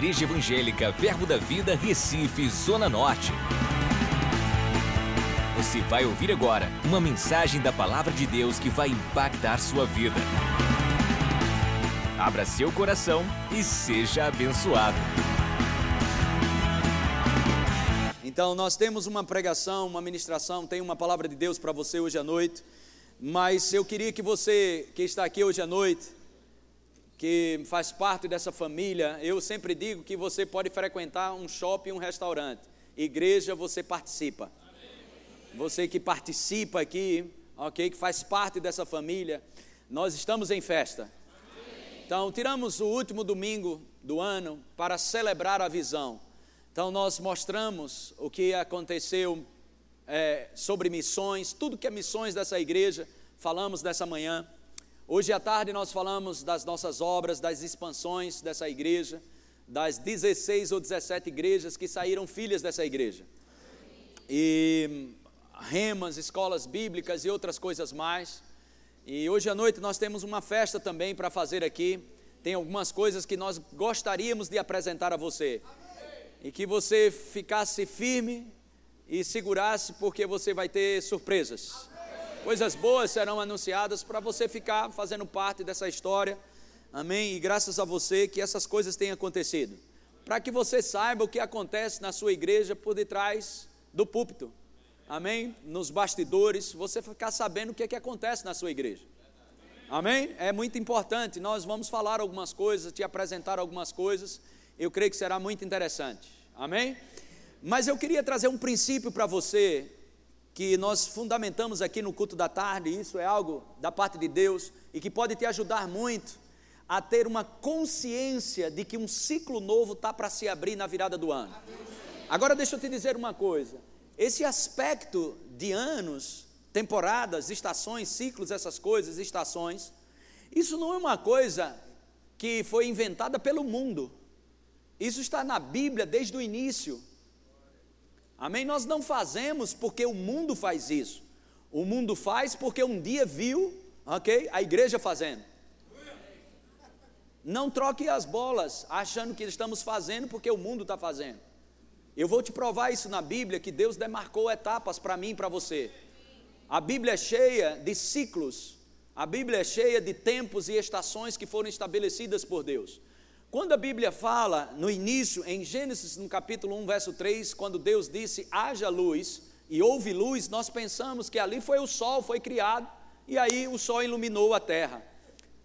Igreja Evangélica Verbo da Vida, Recife, Zona Norte. Você vai ouvir agora uma mensagem da Palavra de Deus que vai impactar sua vida. Abra seu coração e seja abençoado. Então, nós temos uma pregação, uma ministração, tem uma palavra de Deus para você hoje à noite, mas eu queria que você que está aqui hoje à noite, que faz parte dessa família, eu sempre digo que você pode frequentar um shopping, um restaurante. Igreja, você participa. Você que participa aqui, ok, que faz parte dessa família, nós estamos em festa. Então, tiramos o último domingo do ano para celebrar a visão. Então, nós mostramos o que aconteceu é, sobre missões, tudo que é missões dessa igreja, falamos dessa manhã. Hoje à tarde nós falamos das nossas obras, das expansões dessa igreja, das 16 ou 17 igrejas que saíram filhas dessa igreja. E remas, escolas bíblicas e outras coisas mais. E hoje à noite nós temos uma festa também para fazer aqui. Tem algumas coisas que nós gostaríamos de apresentar a você. E que você ficasse firme e segurasse, porque você vai ter surpresas. Coisas boas serão anunciadas para você ficar fazendo parte dessa história. Amém? E graças a você que essas coisas tenham acontecido. Para que você saiba o que acontece na sua igreja por detrás do púlpito. Amém? Nos bastidores, você ficar sabendo o que, é que acontece na sua igreja. Amém? É muito importante. Nós vamos falar algumas coisas, te apresentar algumas coisas. Eu creio que será muito interessante. Amém? Mas eu queria trazer um princípio para você que nós fundamentamos aqui no culto da tarde, isso é algo da parte de Deus e que pode te ajudar muito a ter uma consciência de que um ciclo novo está para se abrir na virada do ano. Agora deixa eu te dizer uma coisa: esse aspecto de anos, temporadas, estações, ciclos, essas coisas, estações, isso não é uma coisa que foi inventada pelo mundo. Isso está na Bíblia desde o início. Amém? Nós não fazemos porque o mundo faz isso. O mundo faz porque um dia viu, ok? A igreja fazendo. Não troque as bolas achando que estamos fazendo porque o mundo está fazendo. Eu vou te provar isso na Bíblia, que Deus demarcou etapas para mim e para você. A Bíblia é cheia de ciclos, a Bíblia é cheia de tempos e estações que foram estabelecidas por Deus. Quando a Bíblia fala no início, em Gênesis, no capítulo 1, verso 3, quando Deus disse haja luz e houve luz, nós pensamos que ali foi o sol, foi criado, e aí o sol iluminou a terra.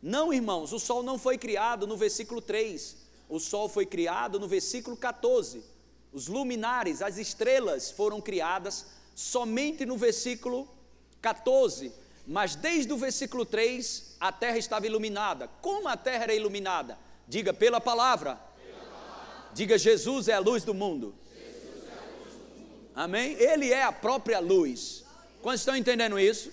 Não, irmãos, o sol não foi criado no versículo 3, o sol foi criado no versículo 14. Os luminares, as estrelas foram criadas somente no versículo 14, mas desde o versículo 3 a terra estava iluminada. Como a terra era iluminada? Diga pela palavra. Diga Jesus é a luz do mundo. Amém? Ele é a própria luz. Quantos estão entendendo isso?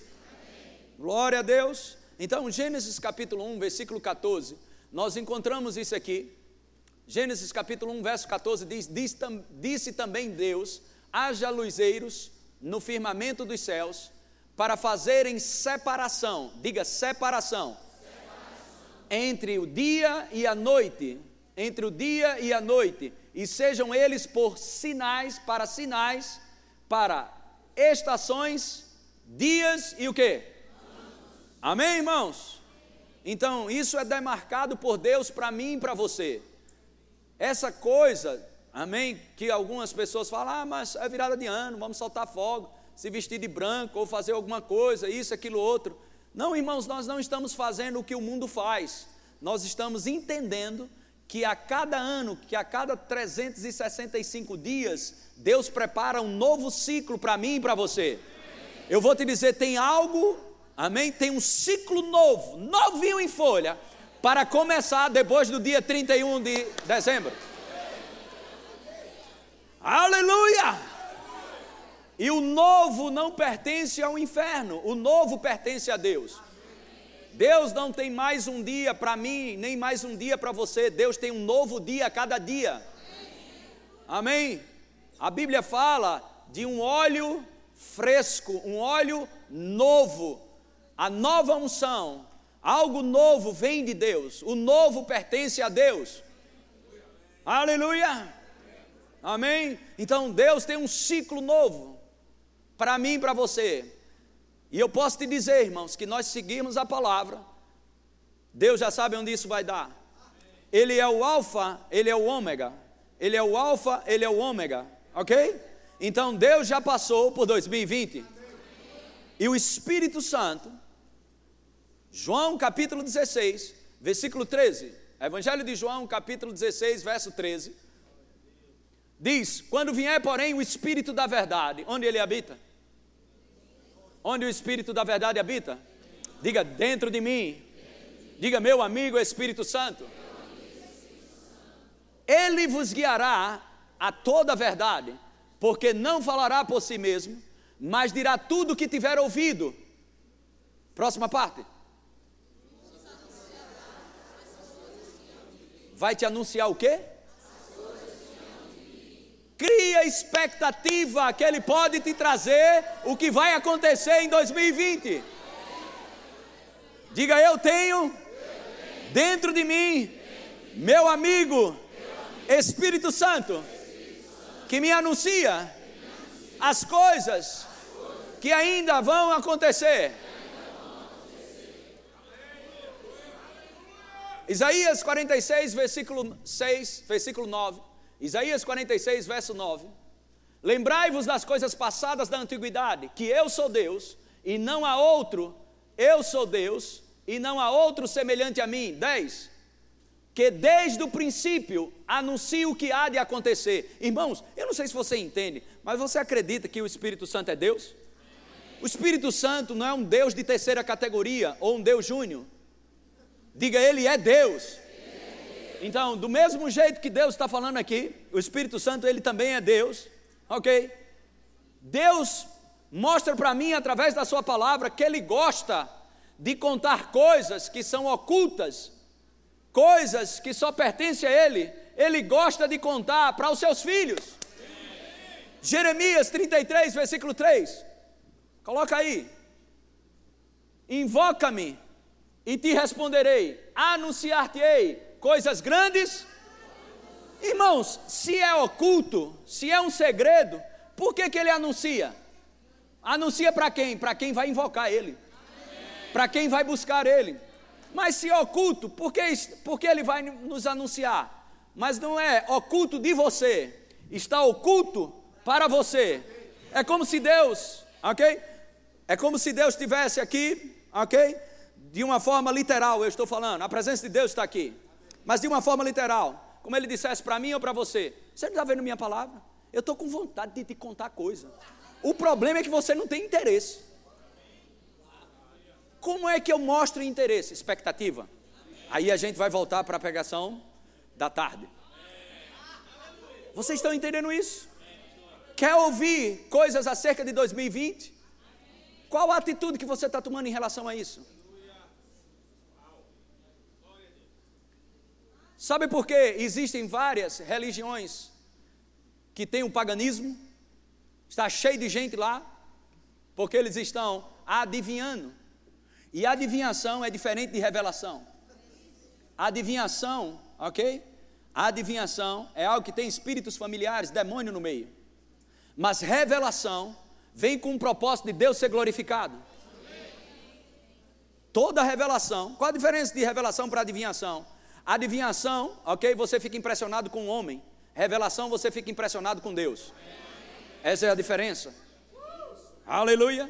Glória a Deus. Então, Gênesis capítulo 1, versículo 14, nós encontramos isso aqui. Gênesis capítulo 1, verso 14 diz: diz Disse também Deus: haja luzeiros no firmamento dos céus, para fazerem separação, diga separação, entre o dia e a noite, entre o dia e a noite, e sejam eles por sinais, para sinais, para estações, dias e o que? Amém, irmãos? Então, isso é demarcado por Deus para mim e para você. Essa coisa, amém, que algumas pessoas falam, ah, mas é virada de ano, vamos soltar fogo, se vestir de branco ou fazer alguma coisa, isso, aquilo, outro. Não, irmãos, nós não estamos fazendo o que o mundo faz. Nós estamos entendendo que a cada ano, que a cada 365 dias, Deus prepara um novo ciclo para mim e para você. Eu vou te dizer, tem algo, amém? Tem um ciclo novo, novinho em folha, para começar depois do dia 31 de dezembro. Aleluia! E o novo não pertence ao inferno, o novo pertence a Deus. Deus não tem mais um dia para mim, nem mais um dia para você. Deus tem um novo dia a cada dia. Amém? A Bíblia fala de um óleo fresco, um óleo novo, a nova unção. Algo novo vem de Deus, o novo pertence a Deus. Aleluia! Amém? Então Deus tem um ciclo novo para mim e para você. E eu posso te dizer, irmãos, que nós seguimos a palavra, Deus já sabe onde isso vai dar. Ele é o alfa, ele é o ômega. Ele é o alfa, ele é o ômega, ok? Então Deus já passou por 2020. E o Espírito Santo, João capítulo 16, versículo 13. Evangelho de João, capítulo 16, verso 13. Diz: Quando vier, porém, o Espírito da verdade, onde ele habita? Onde o Espírito da verdade habita? Diga, dentro de mim. Diga, meu amigo Espírito Santo. Ele vos guiará a toda a verdade, porque não falará por si mesmo, mas dirá tudo o que tiver ouvido. Próxima parte. Vai te anunciar o quê? Cria expectativa que Ele pode te trazer o que vai acontecer em 2020. Diga, eu tenho dentro de mim, meu amigo, Espírito Santo, que me anuncia as coisas que ainda vão acontecer. Isaías 46, versículo 6, versículo 9. Isaías 46, verso 9. Lembrai-vos das coisas passadas da antiguidade, que eu sou Deus e não há outro, eu sou Deus e não há outro semelhante a mim. 10. Que desde o princípio anuncio o que há de acontecer. Irmãos, eu não sei se você entende, mas você acredita que o Espírito Santo é Deus? O Espírito Santo não é um Deus de terceira categoria ou um Deus júnior. Diga, ele é Deus. Então, do mesmo jeito que Deus está falando aqui, o Espírito Santo, ele também é Deus, ok? Deus mostra para mim, através da Sua palavra, que Ele gosta de contar coisas que são ocultas, coisas que só pertencem a Ele, Ele gosta de contar para os seus filhos. Jeremias 33, versículo 3. Coloca aí. Invoca-me e te responderei, anunciar-te-ei coisas grandes. Irmãos, se é oculto, se é um segredo, por que, que ele anuncia? Anuncia para quem? Para quem vai invocar ele, para quem vai buscar ele. Mas se é oculto, por que, por que ele vai nos anunciar? Mas não é oculto de você, está oculto para você. É como se Deus, ok? É como se Deus estivesse aqui, ok? De uma forma literal, eu estou falando, a presença de Deus está aqui mas de uma forma literal, como ele dissesse para mim ou para você: Você não está vendo minha palavra? Eu estou com vontade de te contar coisa. O problema é que você não tem interesse. Como é que eu mostro interesse? Expectativa. Aí a gente vai voltar para a pregação da tarde. Vocês estão entendendo isso? Quer ouvir coisas acerca de 2020? Qual a atitude que você está tomando em relação a isso? Sabe por que existem várias religiões que têm o paganismo? Está cheio de gente lá, porque eles estão adivinhando. E adivinhação é diferente de revelação. Adivinhação, ok? adivinhação é algo que tem espíritos familiares, demônio no meio. Mas revelação vem com o propósito de Deus ser glorificado. Toda revelação, qual a diferença de revelação para adivinhação? Adivinhação, ok? Você fica impressionado com o homem. Revelação, você fica impressionado com Deus. Essa é a diferença. Aleluia.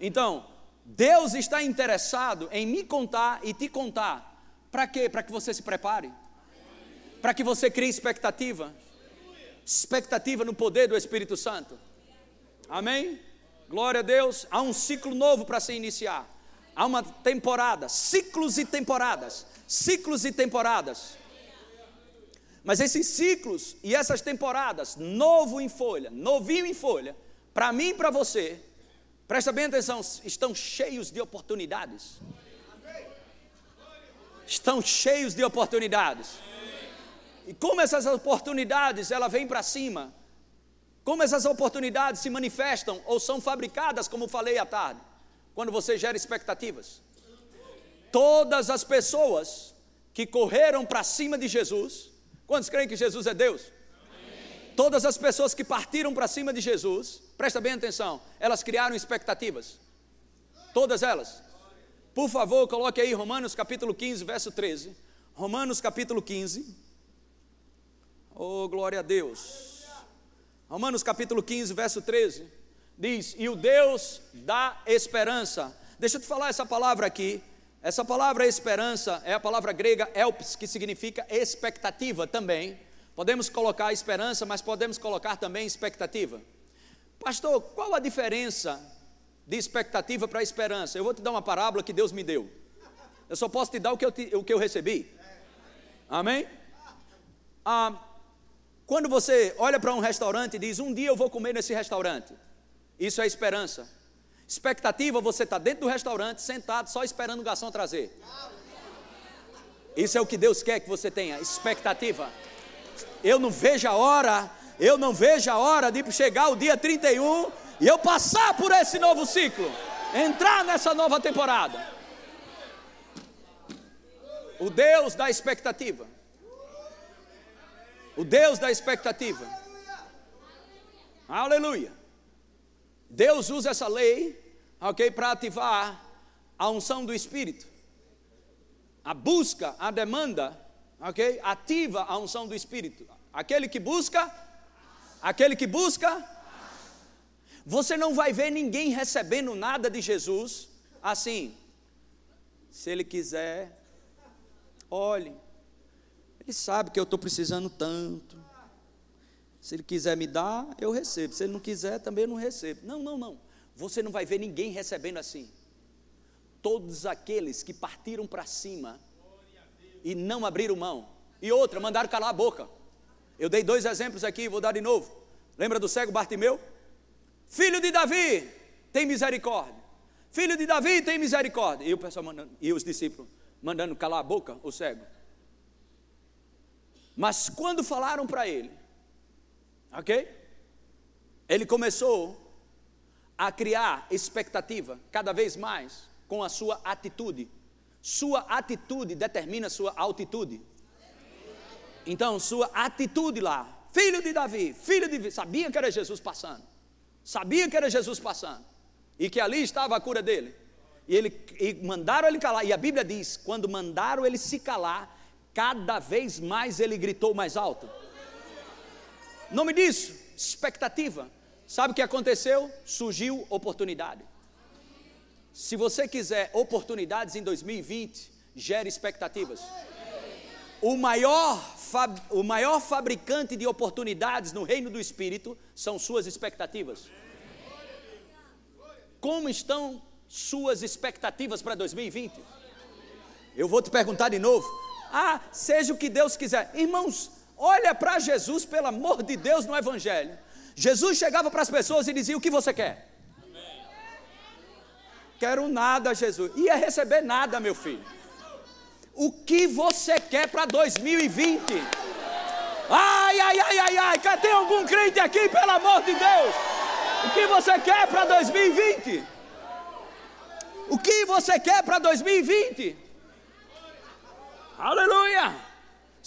Então, Deus está interessado em me contar e te contar. Para quê? Para que você se prepare. Para que você crie expectativa. Expectativa no poder do Espírito Santo. Amém? Glória a Deus. Há um ciclo novo para se iniciar. Há uma temporada, ciclos e temporadas ciclos e temporadas. Mas esses ciclos e essas temporadas, novo em folha, novinho em folha, para mim e para você, presta bem atenção, estão cheios de oportunidades. Estão cheios de oportunidades. E como essas oportunidades, ela vem para cima? Como essas oportunidades se manifestam ou são fabricadas, como falei à tarde, quando você gera expectativas? Todas as pessoas que correram para cima de Jesus, Quantos creem que Jesus é Deus? Todas as pessoas que partiram para cima de Jesus, presta bem atenção, elas criaram expectativas. Todas elas. Por favor, coloque aí Romanos capítulo 15, verso 13. Romanos capítulo 15. Oh, glória a Deus. Romanos capítulo 15, verso 13. Diz: E o Deus da esperança. Deixa eu te falar essa palavra aqui. Essa palavra esperança é a palavra grega elpis, que significa expectativa também. Podemos colocar esperança, mas podemos colocar também expectativa. Pastor, qual a diferença de expectativa para esperança? Eu vou te dar uma parábola que Deus me deu. Eu só posso te dar o que eu, te, o que eu recebi. Amém? Ah, quando você olha para um restaurante e diz: Um dia eu vou comer nesse restaurante, isso é esperança. Expectativa, você está dentro do restaurante, sentado, só esperando o garçom trazer. Isso é o que Deus quer que você tenha, expectativa. Eu não vejo a hora, eu não vejo a hora de chegar o dia 31 e eu passar por esse novo ciclo, entrar nessa nova temporada. O Deus da expectativa. O Deus da expectativa. Aleluia. Deus usa essa lei, ok, para ativar a unção do Espírito. A busca, a demanda, ok, ativa a unção do Espírito. Aquele que busca, aquele que busca, você não vai ver ninguém recebendo nada de Jesus assim. Se ele quiser, olhe, ele sabe que eu estou precisando tanto. Se ele quiser me dar, eu recebo. Se ele não quiser, também eu não recebo. Não, não, não. Você não vai ver ninguém recebendo assim. Todos aqueles que partiram para cima e não abriram mão. E outra, mandaram calar a boca. Eu dei dois exemplos aqui, vou dar de novo. Lembra do cego Bartimeu? Filho de Davi, tem misericórdia. Filho de Davi, tem misericórdia. E o pessoal mandando, e os discípulos mandando calar a boca, o cego. Mas quando falaram para ele, Ok? Ele começou a criar expectativa cada vez mais com a sua atitude. Sua atitude determina sua altitude. Então, sua atitude lá, filho de Davi, filho de sabia que era Jesus passando. Sabia que era Jesus passando. E que ali estava a cura dele. E, ele, e mandaram ele calar. E a Bíblia diz: quando mandaram ele se calar, cada vez mais ele gritou mais alto. Nome disso, expectativa. Sabe o que aconteceu? Surgiu oportunidade. Se você quiser oportunidades em 2020, gere expectativas. O maior, o maior fabricante de oportunidades no reino do Espírito são suas expectativas. Como estão suas expectativas para 2020? Eu vou te perguntar de novo. Ah, seja o que Deus quiser. Irmãos, Olha para Jesus, pelo amor de Deus, no Evangelho. Jesus chegava para as pessoas e dizia: O que você quer? Quero nada, Jesus. Ia receber nada, meu filho. O que você quer para 2020? Ai, ai, ai, ai, ai. Tem algum crente aqui, pelo amor de Deus? O que você quer para 2020? O que você quer para 2020? Aleluia!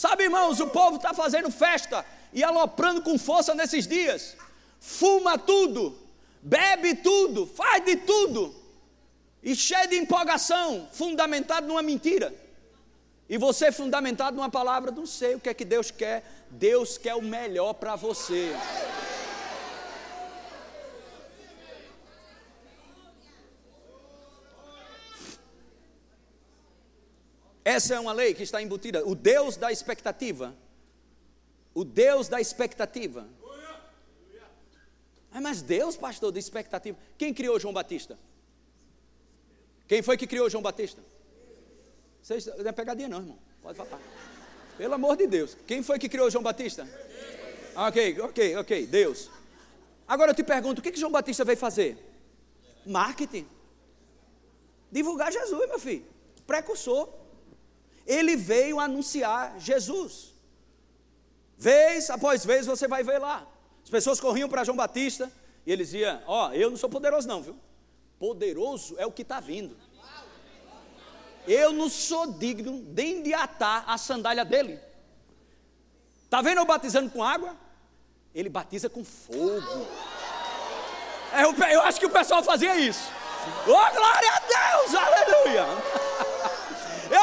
Sabe, irmãos, o povo está fazendo festa e aloprando com força nesses dias. Fuma tudo, bebe tudo, faz de tudo. E cheio de empolgação, fundamentado numa mentira. E você fundamentado numa palavra, não sei o que é que Deus quer. Deus quer o melhor para você. Essa é uma lei que está embutida. O Deus da expectativa. O Deus da expectativa. Ah, mas Deus, pastor, da expectativa. Quem criou João Batista? Quem foi que criou João Batista? Vocês, não é pegadinha, não, irmão. Pode falar. Pelo amor de Deus. Quem foi que criou João Batista? Ok, ok, ok. Deus. Agora eu te pergunto: o que, que João Batista veio fazer? Marketing. Divulgar Jesus, meu filho. Precursor ele veio anunciar Jesus. Vez após vez você vai ver lá. As pessoas corriam para João Batista e ele dizia: Ó, oh, eu não sou poderoso, não, viu? Poderoso é o que está vindo. Eu não sou digno nem de atar a sandália dele. Está vendo eu batizando com água? Ele batiza com fogo. É, eu, eu acho que o pessoal fazia isso. Oh, glória a Deus, aleluia.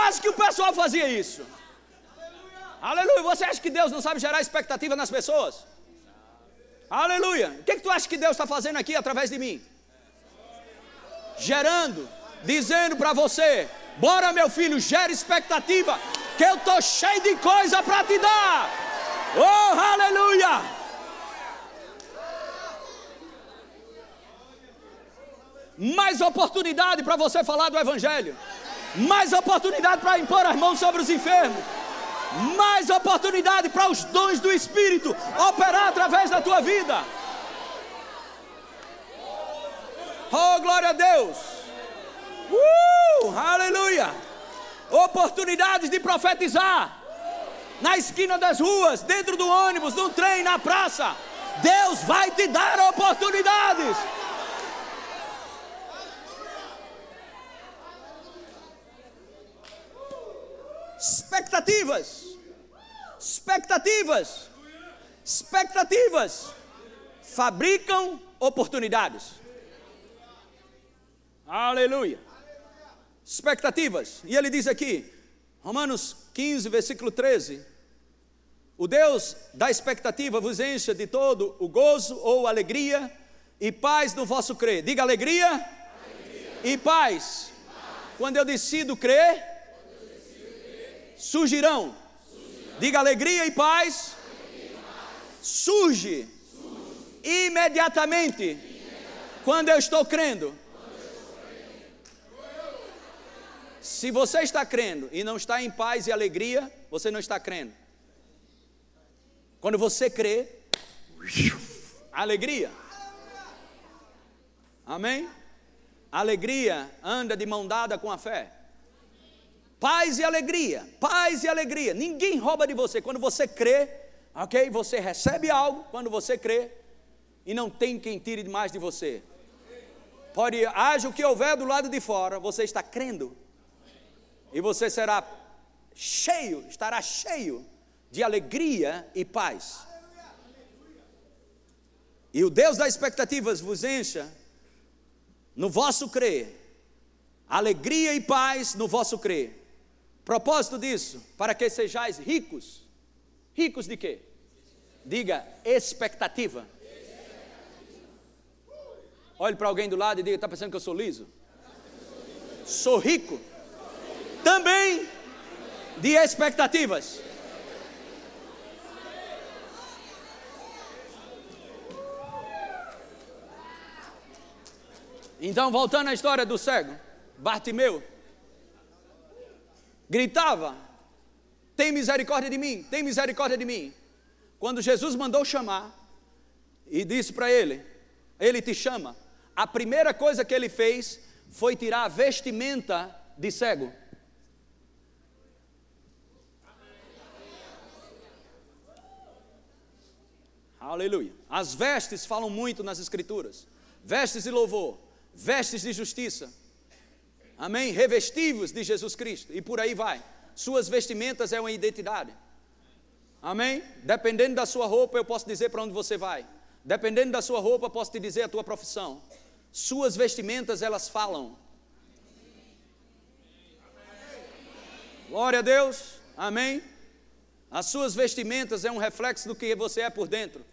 Eu acho que o pessoal fazia isso. Aleluia. Você acha que Deus não sabe gerar expectativa nas pessoas? Aleluia. O que, que tu acha que Deus está fazendo aqui através de mim? Gerando, dizendo para você: bora meu filho, gera expectativa, que eu estou cheio de coisa para te dar. Oh, aleluia. mais oportunidade para você falar do Evangelho, mais oportunidade para impor as mãos sobre os enfermos, mais oportunidade para os dons do Espírito operar através da tua vida. Oh, glória a Deus! Uh, aleluia! Oportunidades de profetizar na esquina das ruas, dentro do ônibus, no trem, na praça. Deus vai te dar oportunidades. Expectativas, expectativas, expectativas fabricam oportunidades. Aleluia. Expectativas. E ele diz aqui, Romanos 15, versículo 13: O Deus da expectativa vos encha de todo o gozo ou alegria e paz no vosso crer. Diga alegria, alegria. e paz. paz. Quando eu decido crer, surgirão. Diga alegria e paz. Surge, Imediatamente, quando eu estou crendo. Se você está crendo e não está em paz e alegria, você não está crendo. Quando você crê, alegria. Amém? Alegria anda de mão dada com a fé. Paz e alegria, paz e alegria. Ninguém rouba de você. Quando você crê, ok? Você recebe algo quando você crê e não tem quem tire mais de você. Pode, haja o que houver do lado de fora, você está crendo. E você será cheio, estará cheio de alegria e paz. E o Deus das expectativas vos encha no vosso crer, alegria e paz no vosso crer Propósito disso, para que sejais ricos. Ricos de quê? Diga expectativa. Olhe para alguém do lado e diga: está pensando que eu sou liso? Sou rico. Também de expectativas. Então, voltando à história do cego, Bartimeu gritava: Tem misericórdia de mim, tem misericórdia de mim. Quando Jesus mandou chamar e disse para ele: Ele te chama. A primeira coisa que ele fez foi tirar a vestimenta de cego. Aleluia. As vestes falam muito nas Escrituras: vestes de louvor, vestes de justiça, Amém? Revestivos de Jesus Cristo. E por aí vai. Suas vestimentas é uma identidade. Amém? Dependendo da sua roupa, eu posso dizer para onde você vai. Dependendo da sua roupa, posso te dizer a tua profissão. Suas vestimentas, elas falam. Glória a Deus. Amém? As suas vestimentas é um reflexo do que você é por dentro.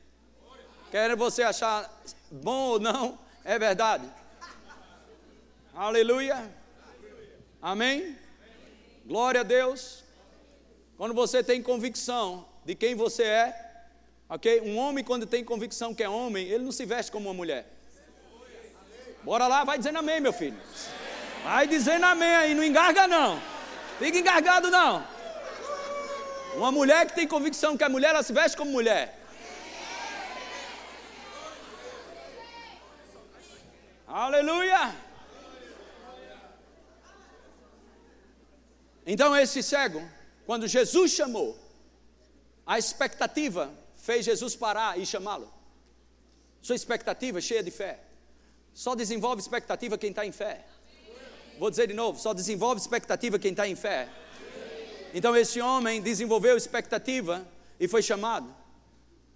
Quer você achar bom ou não, é verdade. Aleluia. Amém? Glória a Deus. Quando você tem convicção de quem você é, ok? Um homem, quando tem convicção que é homem, ele não se veste como uma mulher. Bora lá, vai dizendo amém, meu filho. Vai dizendo amém aí, não engarga não. Fica engargado não. Uma mulher que tem convicção que é mulher, ela se veste como mulher. Aleluia. Então, esse cego, quando Jesus chamou, a expectativa fez Jesus parar e chamá-lo. Sua expectativa cheia de fé. Só desenvolve expectativa quem está em fé. Vou dizer de novo: só desenvolve expectativa quem está em fé. Então, esse homem desenvolveu expectativa e foi chamado.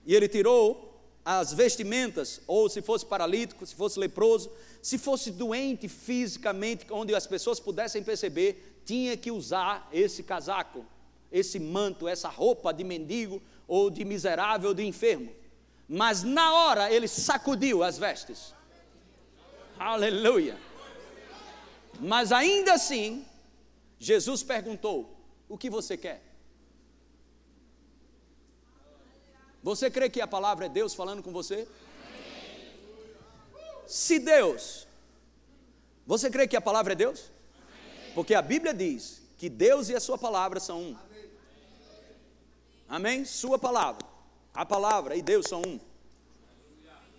E ele tirou as vestimentas, ou se fosse paralítico, se fosse leproso, se fosse doente fisicamente, onde as pessoas pudessem perceber, tinha que usar esse casaco, esse manto, essa roupa de mendigo ou de miserável, de enfermo. Mas na hora ele sacudiu as vestes. Aleluia. Mas ainda assim, Jesus perguntou: O que você quer? Você crê que a palavra é Deus falando com você? Se Deus, você crê que a palavra é Deus? Porque a Bíblia diz que Deus e a Sua palavra são um. Amém? Sua palavra, a palavra e Deus são um.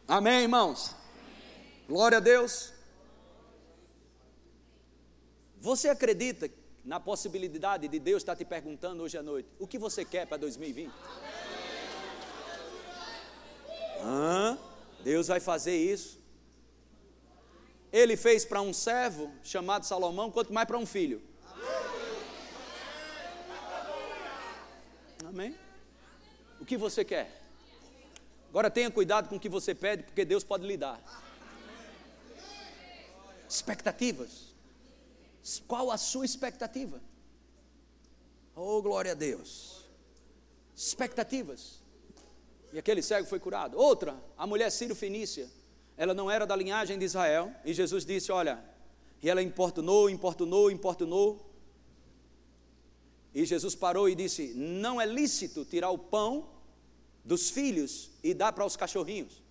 Amém, irmãos? Glória a Deus. Você acredita na possibilidade de Deus estar te perguntando hoje à noite: o que você quer para 2020? Hã? Deus vai fazer isso. Ele fez para um servo chamado Salomão, quanto mais para um filho. Amém? O que você quer? Agora tenha cuidado com o que você pede, porque Deus pode lhe dar. Expectativas. Qual a sua expectativa? Oh, glória a Deus. Expectativas. E aquele cego foi curado. Outra, a mulher Ciro Fenícia. Ela não era da linhagem de Israel. E Jesus disse: Olha, e ela importunou, importunou, importunou. E Jesus parou e disse: Não é lícito tirar o pão dos filhos e dar para os cachorrinhos.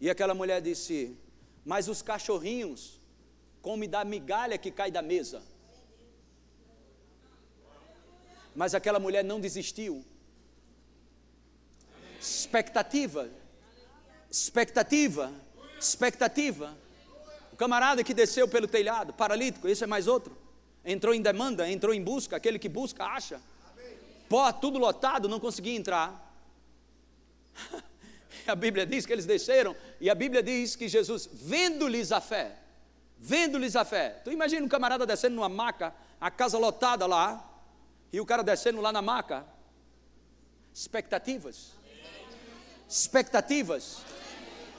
E aquela mulher disse: Mas os cachorrinhos comem da migalha que cai da mesa. Mas aquela mulher não desistiu expectativa, expectativa, expectativa. O camarada que desceu pelo telhado, paralítico, esse é mais outro. Entrou em demanda, entrou em busca, aquele que busca, acha. Pó, tudo lotado, não conseguia entrar. A Bíblia diz que eles desceram, e a Bíblia diz que Jesus, vendo-lhes a fé, vendo-lhes a fé. Tu imagina um camarada descendo numa maca, a casa lotada lá, e o cara descendo lá na maca. Expectativas expectativas.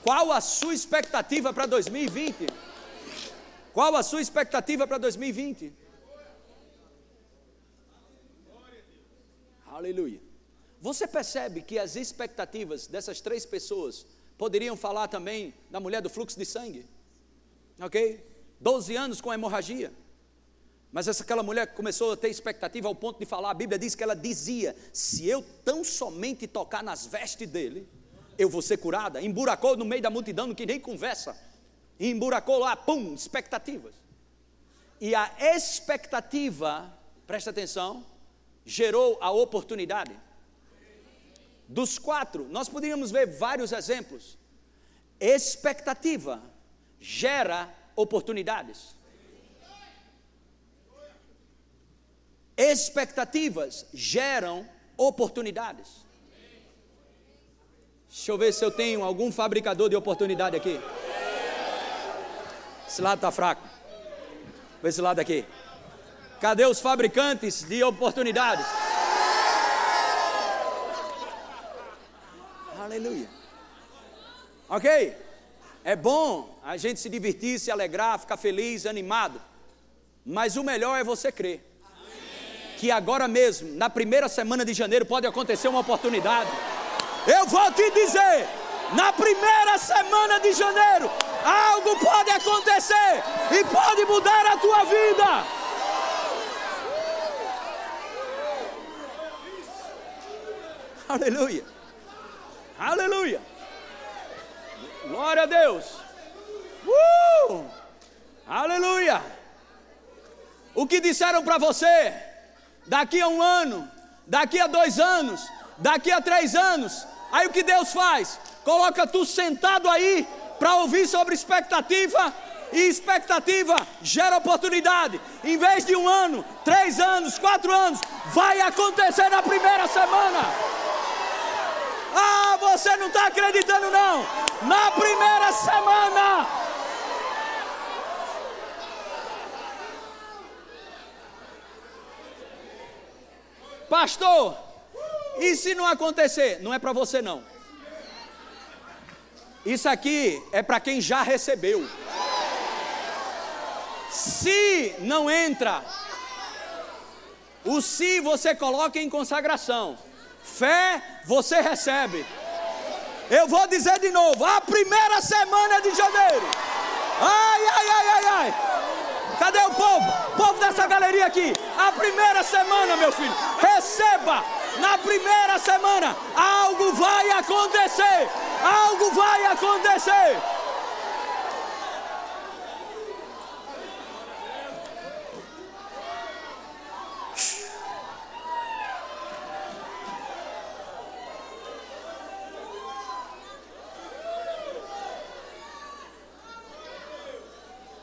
Qual a sua expectativa para 2020? Qual a sua expectativa para 2020? Aleluia. Você percebe que as expectativas dessas três pessoas poderiam falar também da mulher do fluxo de sangue? Ok? 12 anos com hemorragia. Mas essa, aquela mulher começou a ter expectativa ao ponto de falar, a Bíblia diz que ela dizia: se eu tão somente tocar nas vestes dele, eu vou ser curada. Emburacou no meio da multidão, que nem conversa. emburacou lá, pum, expectativas. E a expectativa, presta atenção, gerou a oportunidade. Dos quatro, nós poderíamos ver vários exemplos. Expectativa gera oportunidades. Expectativas geram oportunidades. Deixa eu ver se eu tenho algum fabricador de oportunidade aqui. Esse lado está fraco. Vê esse lado aqui. Cadê os fabricantes de oportunidades? Aleluia. Ok? É bom a gente se divertir, se alegrar, ficar feliz, animado. Mas o melhor é você crer. Que agora mesmo, na primeira semana de janeiro, pode acontecer uma oportunidade. Eu vou te dizer, na primeira semana de janeiro, algo pode acontecer e pode mudar a tua vida. Aleluia. Aleluia. Glória a Deus. Uh! Aleluia. O que disseram para você? Daqui a um ano, daqui a dois anos, daqui a três anos, Aí o que Deus faz? Coloca tu sentado aí para ouvir sobre expectativa e expectativa gera oportunidade. Em vez de um ano, três anos, quatro anos, vai acontecer na primeira semana. Ah, você não está acreditando não? Na primeira semana. Pastor, E se não acontecer, não é para você não. Isso aqui é para quem já recebeu. Se não entra, o se você coloca em consagração. Fé você recebe. Eu vou dizer de novo, a primeira semana de janeiro. Ai, ai, ai, ai, ai. Cadê o povo? O povo dessa galeria aqui. A primeira semana, meu filho. Receba. Na primeira semana, algo vai acontecer. Algo vai acontecer.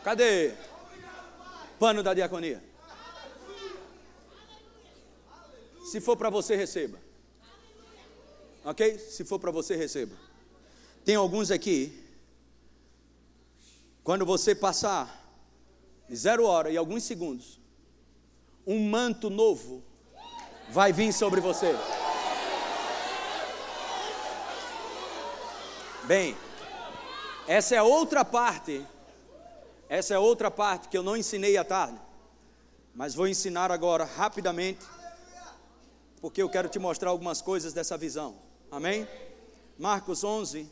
Cadê? Pano da diaconia. Se for para você, receba. Ok? Se for para você, receba. Tem alguns aqui. Quando você passar de zero hora e alguns segundos, um manto novo vai vir sobre você. Bem, essa é outra parte essa é outra parte que eu não ensinei à tarde, mas vou ensinar agora rapidamente, porque eu quero te mostrar algumas coisas dessa visão. Amém? Marcos 11,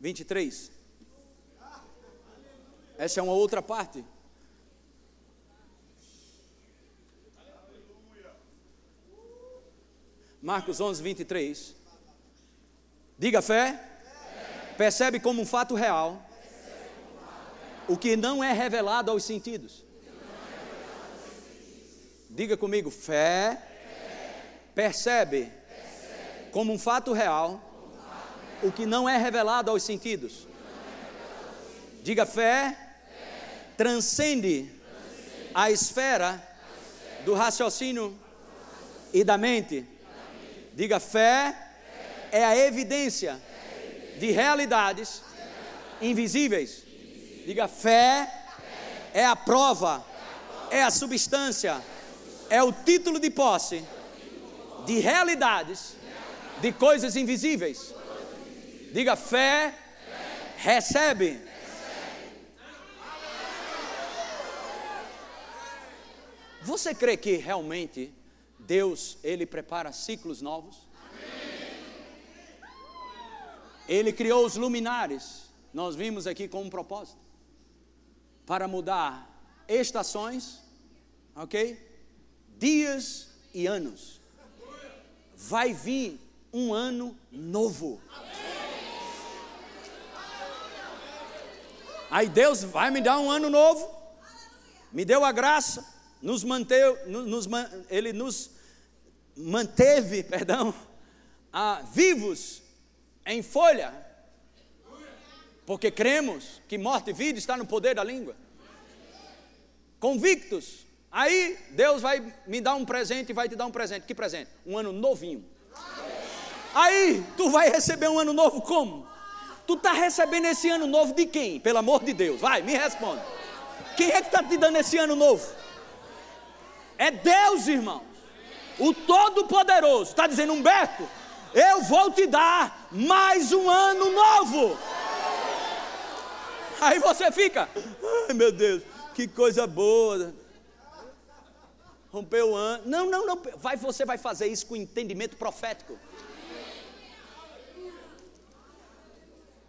23. Essa é uma outra parte. Marcos 11, 23. Diga fé. fé. Percebe como um fato real o que não é revelado aos sentidos. Diga comigo, fé, percebe, como um fato real o que não é revelado aos sentidos. Diga fé, transcende a esfera do raciocínio e da mente. Diga fé é a evidência de realidades invisíveis Diga fé, é a prova, é a substância, é o título de posse de realidades, de coisas invisíveis. Diga fé, recebe. Você crê que realmente Deus ele prepara ciclos novos? Ele criou os luminares. Nós vimos aqui com um propósito para mudar estações, ok? Dias e anos. Vai vir um ano novo. Aí Deus vai me dar um ano novo, me deu a graça, nos manteve, nos, Ele nos manteve, perdão, a, vivos em folha, porque cremos que morte e vida está no poder da língua. Convictos. Aí Deus vai me dar um presente e vai te dar um presente. Que presente? Um ano novinho. Aí tu vai receber um ano novo como? Tu está recebendo esse ano novo de quem? Pelo amor de Deus. Vai, me responde. Quem é que está te dando esse ano novo? É Deus, irmãos. O Todo-Poderoso. Está dizendo, Humberto, eu vou te dar mais um ano novo. Aí você fica, ai meu Deus, que coisa boa. Rompeu o ano. Não, não, não. Vai, você vai fazer isso com entendimento profético.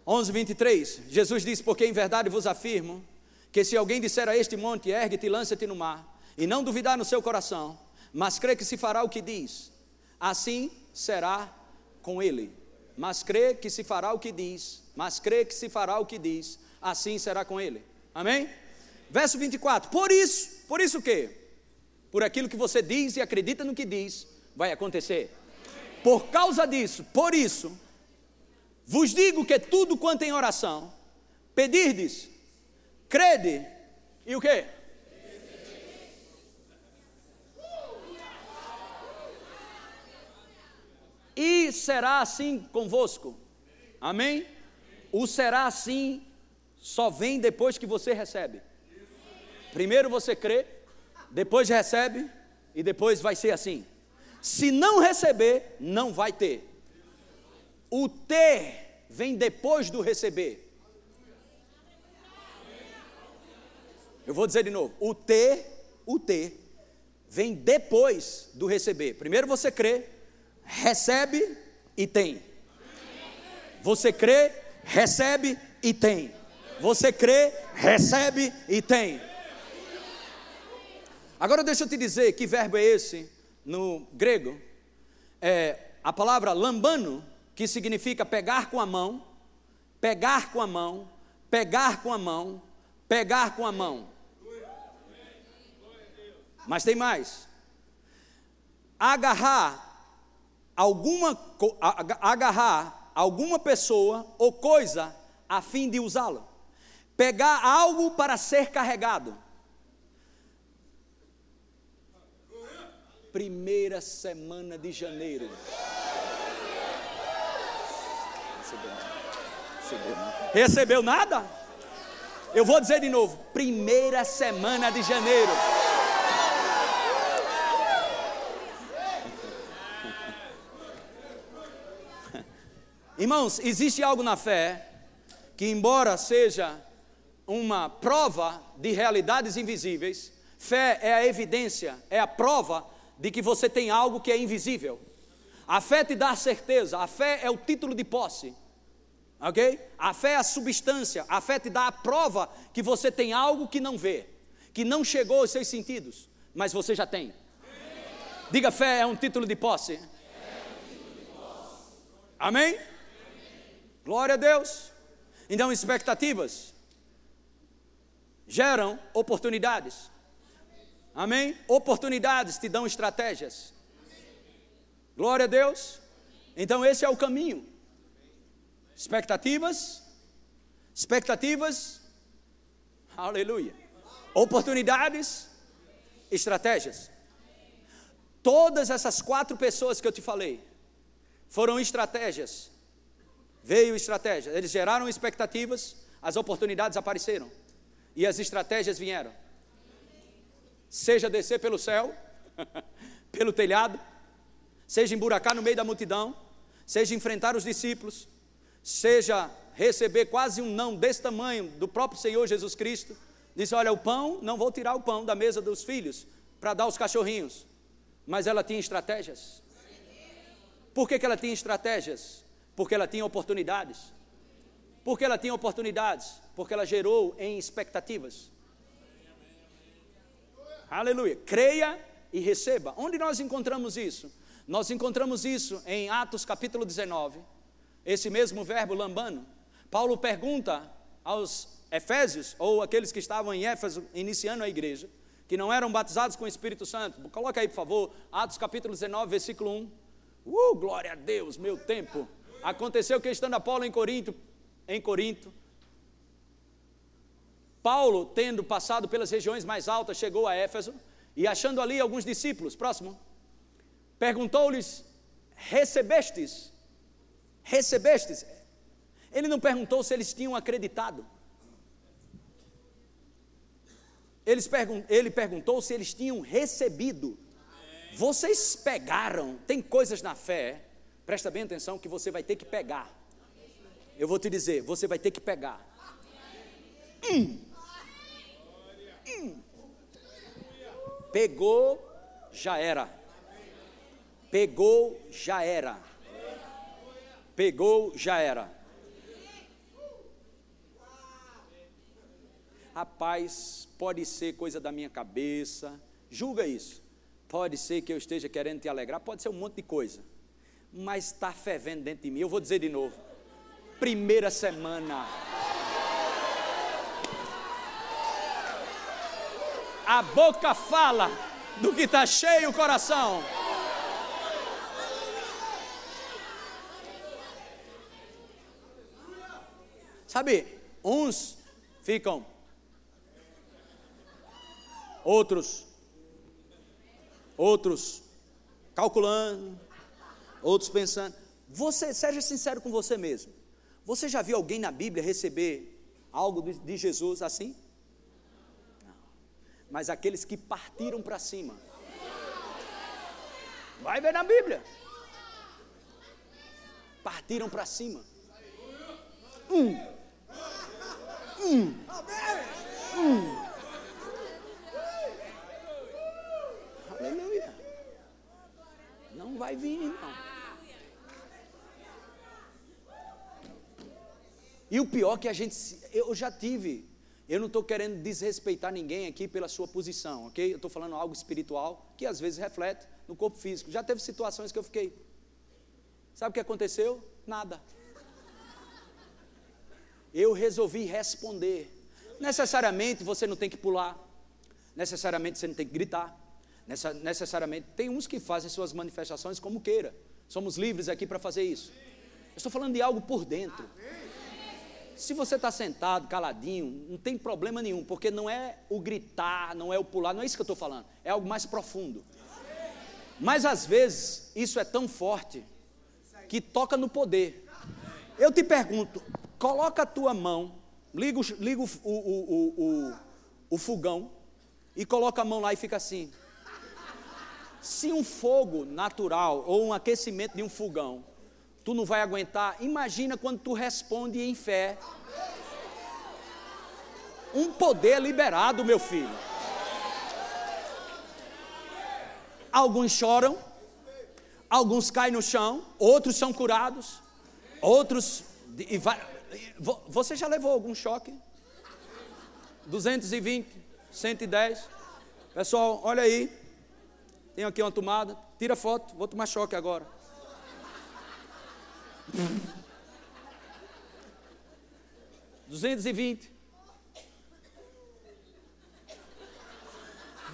11, 23. Jesus disse: Porque em verdade vos afirmo que se alguém disser a este monte, ergue-te e lança-te no mar, e não duvidar no seu coração, mas crê que se fará o que diz, assim será com ele. Mas crê que se fará o que diz, mas crê que se fará o que diz, assim será com ele. Amém? Verso 24: Por isso, por isso o quê? Por aquilo que você diz e acredita no que diz, vai acontecer. Por causa disso, por isso, vos digo que tudo quanto em oração, pedirdes, crede, e o quê? E será assim convosco. Amém? O será assim só vem depois que você recebe. Primeiro você crê, depois recebe e depois vai ser assim. Se não receber, não vai ter. O ter vem depois do receber. Eu vou dizer de novo: o ter, o ter, vem depois do receber. Primeiro você crê, recebe e tem. Você crê, recebe e tem. Você crê, recebe e tem. Agora deixa eu te dizer que verbo é esse no grego. É a palavra lambano, que significa pegar com a mão, pegar com a mão, pegar com a mão, pegar com a mão. Mas tem mais. Agarrar alguma agarrar alguma pessoa ou coisa a fim de usá-la. Pegar algo para ser carregado. Primeira semana de janeiro. Recebeu, Recebeu, Recebeu nada? Eu vou dizer de novo: primeira semana de janeiro. Irmãos, existe algo na fé que, embora seja uma prova de realidades invisíveis, fé é a evidência, é a prova de que você tem algo que é invisível. A fé te dá certeza, a fé é o título de posse. Ok? A fé é a substância, a fé te dá a prova que você tem algo que não vê, que não chegou aos seus sentidos, mas você já tem. Diga, fé é um título de posse. Amém? Glória a Deus. Então, expectativas geram oportunidades. Amém? Oportunidades te dão estratégias. Glória a Deus. Então, esse é o caminho. Expectativas, expectativas, aleluia. Oportunidades, estratégias. Todas essas quatro pessoas que eu te falei foram estratégias Veio estratégia, eles geraram expectativas, as oportunidades apareceram e as estratégias vieram. Seja descer pelo céu, pelo telhado, seja emburacar no meio da multidão, seja enfrentar os discípulos, seja receber quase um não desse tamanho do próprio Senhor Jesus Cristo. Disse: Olha, o pão, não vou tirar o pão da mesa dos filhos para dar aos cachorrinhos. Mas ela tinha estratégias. Por que, que ela tinha estratégias? Porque ela tinha oportunidades. Porque ela tinha oportunidades? Porque ela gerou em expectativas. Aleluia. Creia e receba. Onde nós encontramos isso? Nós encontramos isso em Atos capítulo 19. Esse mesmo verbo lambano. Paulo pergunta aos Efésios, ou aqueles que estavam em Éfeso iniciando a igreja, que não eram batizados com o Espírito Santo. Coloca aí, por favor, Atos capítulo 19, versículo 1. Uh, glória a Deus, meu tempo. Aconteceu que estando Apolo em Corinto, em Corinto, Paulo, tendo passado pelas regiões mais altas, chegou a Éfeso e achando ali alguns discípulos, próximo, perguntou-lhes: Recebestes? Recebestes? Ele não perguntou se eles tinham acreditado. Pergun ele perguntou se eles tinham recebido. Vocês pegaram, tem coisas na fé Presta bem atenção que você vai ter que pegar. Eu vou te dizer, você vai ter que pegar. Hum. Pegou, já era. Pegou, já era. Pegou, já era. Rapaz, pode ser coisa da minha cabeça. Julga isso. Pode ser que eu esteja querendo te alegrar, pode ser um monte de coisa mas está fervendo dentro de mim. Eu vou dizer de novo. Primeira semana. A boca fala do que está cheio o coração. Sabe, uns ficam, outros, outros calculando, outros pensando. Você, seja sincero com você mesmo. Você já viu alguém na Bíblia receber algo de, de Jesus assim? Mas aqueles que partiram para cima. Vai ver na Bíblia. Partiram para cima. Um. Um. Um. Aleluia. Não vai vir, não. E o pior é que a gente, eu já tive, eu não estou querendo desrespeitar ninguém aqui pela sua posição, ok? Eu estou falando algo espiritual que às vezes reflete no corpo físico. Já teve situações que eu fiquei. Sabe o que aconteceu? Nada. Eu resolvi responder. Necessariamente você não tem que pular, necessariamente você não tem que gritar, necessariamente. Tem uns que fazem suas manifestações como queira. Somos livres aqui para fazer isso. Eu estou falando de algo por dentro. Se você está sentado, caladinho, não tem problema nenhum, porque não é o gritar, não é o pular, não é isso que eu estou falando, é algo mais profundo. Mas às vezes isso é tão forte que toca no poder. Eu te pergunto, coloca a tua mão, liga, o, o, o, o, o fogão e coloca a mão lá e fica assim. Se um fogo natural ou um aquecimento de um fogão tu não vai aguentar. Imagina quando tu responde em fé. Um poder liberado, meu filho. Alguns choram, alguns caem no chão, outros são curados, outros. Você já levou algum choque? 220, 110. Pessoal, olha aí. Tem aqui uma tomada. Tira foto, vou tomar choque agora. Duzentos e vinte.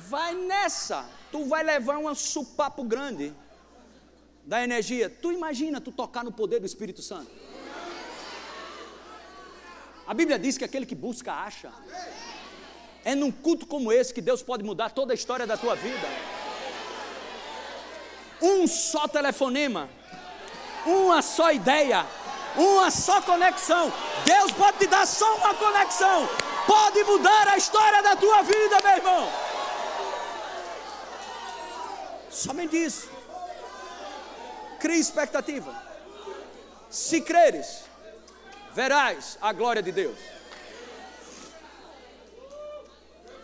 Vai nessa. Tu vai levar um supapo grande da energia. Tu imagina tu tocar no poder do Espírito Santo. A Bíblia diz que aquele que busca acha. É num culto como esse que Deus pode mudar toda a história da tua vida. Um só telefonema uma só ideia, uma só conexão. Deus pode te dar só uma conexão, pode mudar a história da tua vida, meu irmão. Somente isso. Crie expectativa. Se creres, verás a glória de Deus.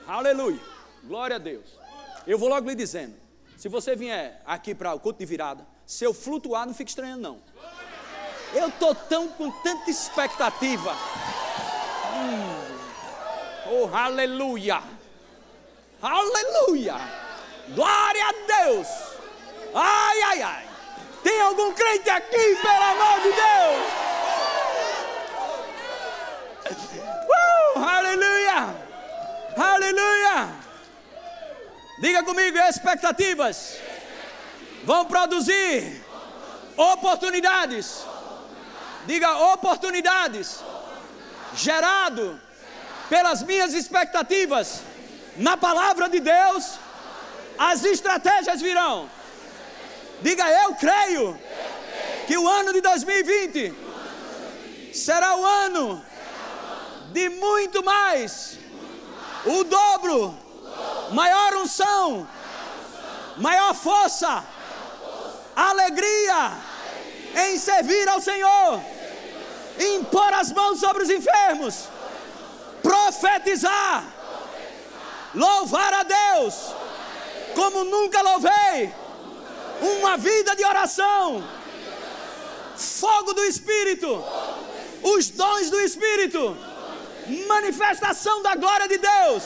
Aleluia. Glória a Deus. Eu vou logo lhe dizendo: se você vier aqui para o culto de virada, se eu flutuar, não fica estranho, não. Eu estou tão com tanta expectativa. Hum. Oh, aleluia! Aleluia! Glória a Deus! Ai, ai, ai! Tem algum crente aqui, pelo amor de Deus? Uh, aleluia! Aleluia! Diga comigo, expectativas vão produzir oportunidades. Diga oportunidades. Gerado pelas minhas expectativas na palavra de Deus, as estratégias virão. Diga eu creio que o ano de 2020 será o ano de muito mais, o dobro, maior unção, maior força alegria em servir ao Senhor, impor as mãos sobre os enfermos, profetizar, louvar a Deus. Como nunca louvei, uma vida de oração, fogo do Espírito, os dons do Espírito, manifestação da glória de Deus.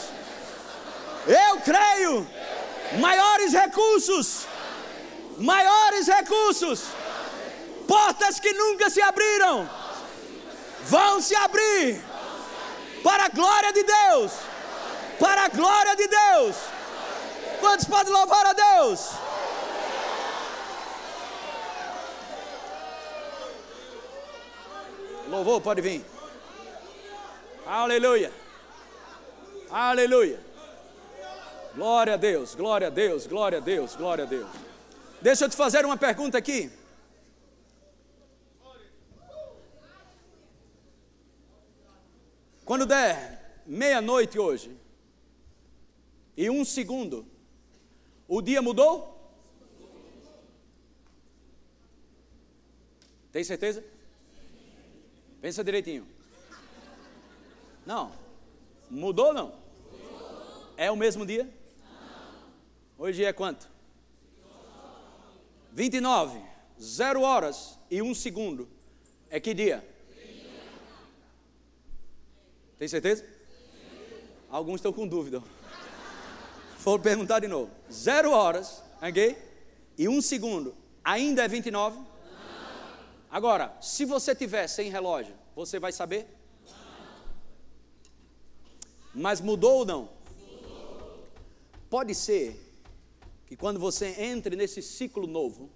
Eu creio, maiores recursos maiores recursos, portas que nunca se abriram, vão se abrir para a glória de Deus. Para a glória de Deus. Quantos podem louvar a Deus? Louvor pode vir. Aleluia. Aleluia. Glória a Deus, glória a Deus, glória a Deus, glória a Deus. Deixa eu te fazer uma pergunta aqui. Quando der meia-noite hoje e um segundo, o dia mudou? Tem certeza? Pensa direitinho. Não. Mudou ou não? É o mesmo dia? Hoje é quanto? 29, 0 horas e 1 segundo. É que dia? Tem certeza? Alguns estão com dúvida. Vou perguntar de novo. 0 horas, ok? E 1 segundo. Ainda é 29? Agora, se você tiver sem relógio, você vai saber? Mas mudou ou não? Pode ser que quando você entre nesse ciclo novo,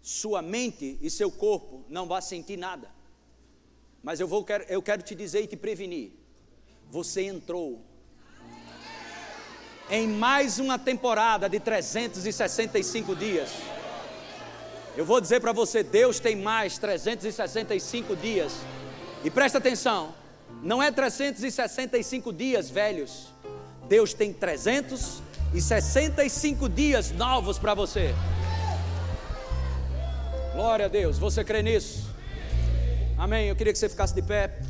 sua mente e seu corpo não vá sentir nada. Mas eu, vou, eu quero te dizer e te prevenir. Você entrou em mais uma temporada de 365 dias. Eu vou dizer para você: Deus tem mais 365 dias. E presta atenção: não é 365 dias velhos. Deus tem 365 dias novos para você. Glória a Deus, você crê nisso? Amém. Eu queria que você ficasse de pé.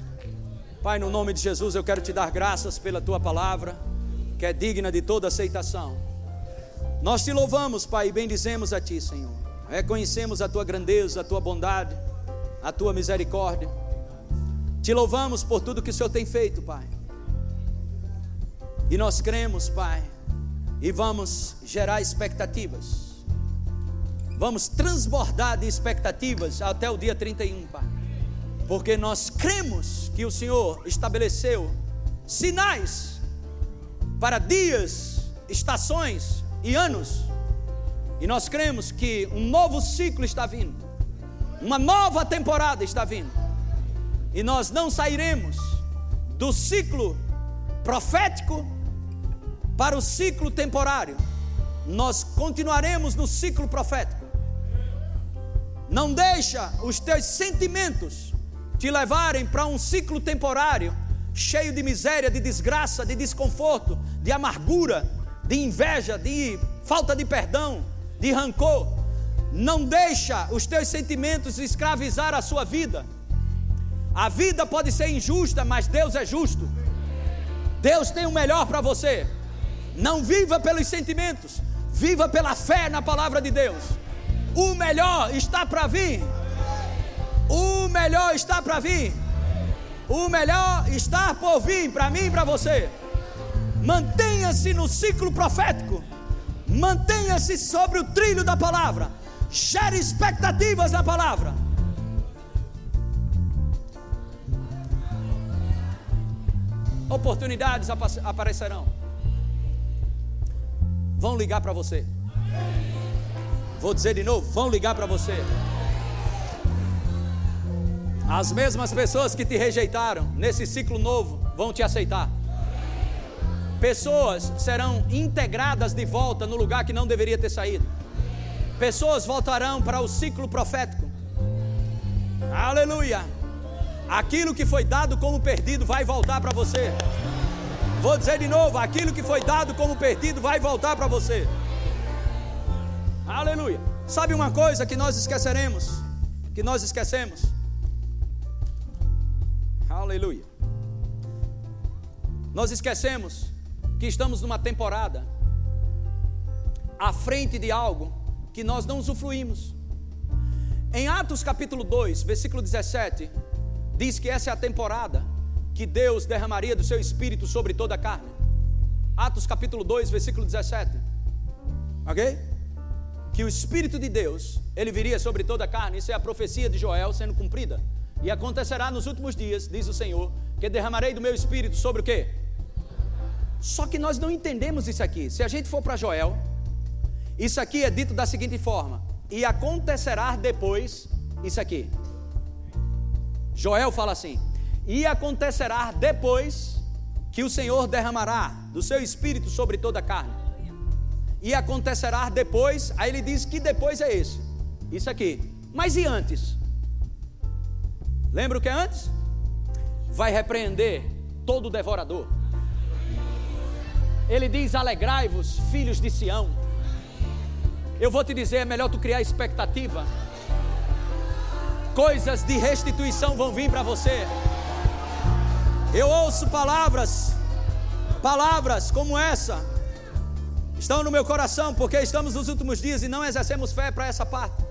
Pai, no nome de Jesus, eu quero te dar graças pela tua palavra, que é digna de toda aceitação. Nós te louvamos, Pai, e bendizemos a ti, Senhor. Reconhecemos a tua grandeza, a tua bondade, a tua misericórdia. Te louvamos por tudo que o Senhor tem feito, Pai. E nós cremos, Pai, e vamos gerar expectativas. Vamos transbordar de expectativas até o dia 31, Pai. Porque nós cremos que o Senhor estabeleceu sinais para dias, estações e anos. E nós cremos que um novo ciclo está vindo. Uma nova temporada está vindo e nós não sairemos do ciclo profético para o ciclo temporário. Nós continuaremos no ciclo profético. Não deixa os teus sentimentos te levarem para um ciclo temporário cheio de miséria, de desgraça, de desconforto, de amargura, de inveja, de falta de perdão, de rancor. Não deixa os teus sentimentos escravizar a sua vida. A vida pode ser injusta, mas Deus é justo. Deus tem o melhor para você. Não viva pelos sentimentos, viva pela fé na palavra de Deus. O melhor está para vir. O melhor está para vir. O melhor está por vir para mim e para você. Mantenha-se no ciclo profético. Mantenha-se sobre o trilho da palavra. Gere expectativas na palavra. oportunidades aparecerão. Vão ligar para você. Vou dizer de novo: vão ligar para você. As mesmas pessoas que te rejeitaram nesse ciclo novo vão te aceitar. Pessoas serão integradas de volta no lugar que não deveria ter saído. Pessoas voltarão para o ciclo profético. Aleluia. Aquilo que foi dado como perdido vai voltar para você. Vou dizer de novo: aquilo que foi dado como perdido vai voltar para você. Aleluia. Sabe uma coisa que nós esqueceremos? Que nós esquecemos? Aleluia. Nós esquecemos que estamos numa temporada à frente de algo que nós não usufruímos. Em Atos capítulo 2, versículo 17, diz que essa é a temporada que Deus derramaria do seu espírito sobre toda a carne. Atos capítulo 2, versículo 17. Ok? Que o espírito de Deus, ele viria sobre toda a carne. Isso é a profecia de Joel sendo cumprida. E acontecerá nos últimos dias, diz o Senhor, que derramarei do meu espírito sobre o quê? Só que nós não entendemos isso aqui. Se a gente for para Joel, isso aqui é dito da seguinte forma: e acontecerá depois isso aqui. Joel fala assim: E acontecerá depois que o Senhor derramará do seu espírito sobre toda a carne. E acontecerá depois, aí ele diz que depois é esse, isso aqui. Mas e antes? Lembra o que é antes? Vai repreender todo devorador. Ele diz: Alegrai-vos, filhos de Sião. Eu vou te dizer: é melhor tu criar expectativa coisas de restituição vão vir para você. Eu ouço palavras, palavras como essa, estão no meu coração, porque estamos nos últimos dias e não exercemos fé para essa parte.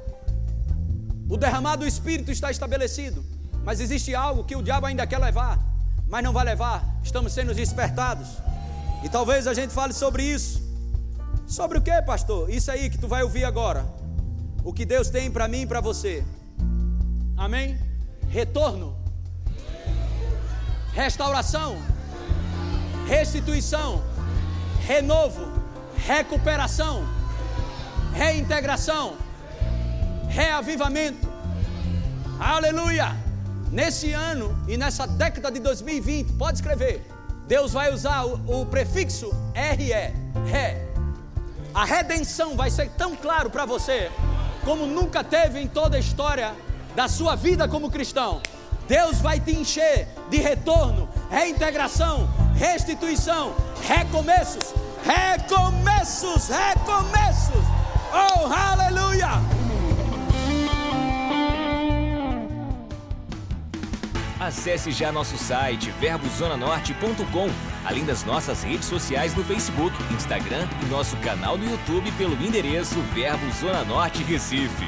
O derramado do Espírito está estabelecido, mas existe algo que o diabo ainda quer levar, mas não vai levar. Estamos sendo despertados. E talvez a gente fale sobre isso. Sobre o que, pastor? Isso aí que tu vai ouvir agora. O que Deus tem para mim e para você. Amém? Retorno, restauração, restituição, renovo, recuperação, reintegração, reavivamento. Aleluia! Nesse ano e nessa década de 2020, pode escrever. Deus vai usar o, o prefixo RE, ré. A redenção vai ser tão claro para você como nunca teve em toda a história da sua vida como cristão. Deus vai te encher de retorno, reintegração, restituição, recomeços, recomeços, recomeços. Oh, aleluia! Acesse já nosso site verbozonanorte.com, além das nossas redes sociais no Facebook, Instagram e nosso canal no YouTube pelo endereço Verbo Zona Norte Recife.